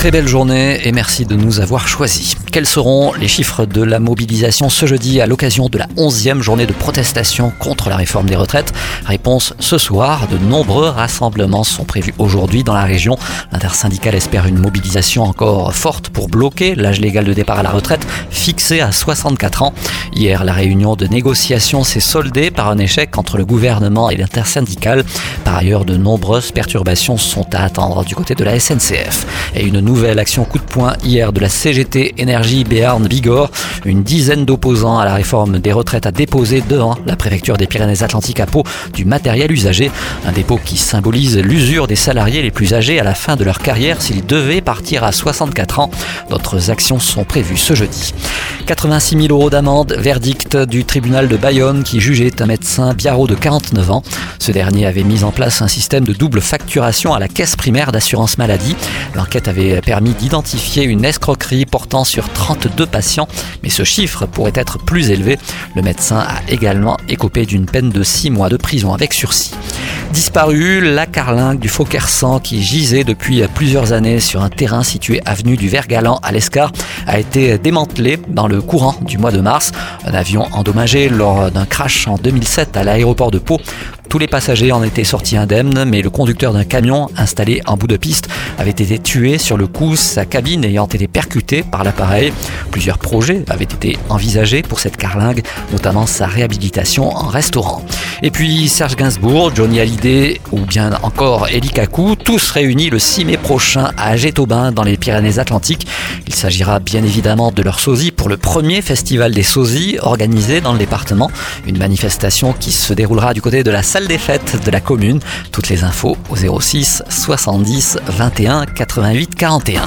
Très belle journée et merci de nous avoir choisis. Quels seront les chiffres de la mobilisation ce jeudi à l'occasion de la 11e journée de protestation contre la réforme des retraites? Réponse ce soir. De nombreux rassemblements sont prévus aujourd'hui dans la région. L'intersyndicale espère une mobilisation encore forte pour bloquer l'âge légal de départ à la retraite fixé à 64 ans. Hier, la réunion de négociation s'est soldée par un échec entre le gouvernement et l'intersyndicale. Par ailleurs, de nombreuses perturbations sont à attendre du côté de la SNCF. Et une nouvelle action coup de poing hier de la CGT Énergie Béarn Bigorre. Une dizaine d'opposants à la réforme des retraites a déposé devant la préfecture des Pyrénées-Atlantiques à Pau du matériel usagé. Un dépôt qui symbolise l'usure des salariés les plus âgés à la fin de leur carrière s'ils devaient partir à 64 ans. D'autres actions sont prévues ce jeudi. 86 000 euros d'amende, verdict du tribunal de Bayonne qui jugeait un médecin biarro de 49 ans. Ce dernier avait mis en place un système de double facturation à la caisse primaire d'assurance maladie. L'enquête avait permis d'identifier une escroquerie portant sur 32 patients, mais ce chiffre pourrait être plus élevé. Le médecin a également écopé d'une peine de 6 mois de prison avec sursis. Disparu, la carlingue du Fauquersan qui gisait depuis plusieurs années sur un terrain situé avenue du Vergalan à l'Escar a été démantelée dans le courant du mois de mars. Un avion endommagé lors d'un crash en 2007 à l'aéroport de Pau tous les passagers en étaient sortis indemnes, mais le conducteur d'un camion installé en bout de piste avait été tué sur le coup, sa cabine ayant été percutée par l'appareil. Plusieurs projets avaient été envisagés pour cette carlingue, notamment sa réhabilitation en restaurant. Et puis Serge Gainsbourg, Johnny Hallyday ou bien encore Eli Kaku, tous réunis le 6 mai prochain à Gétobin dans les Pyrénées-Atlantiques. Il s'agira bien évidemment de leur sosie pour le premier festival des sosies organisé dans le département. Une manifestation qui se déroulera du côté de la salle des fêtes de la commune. Toutes les infos au 06 70 21 88 41.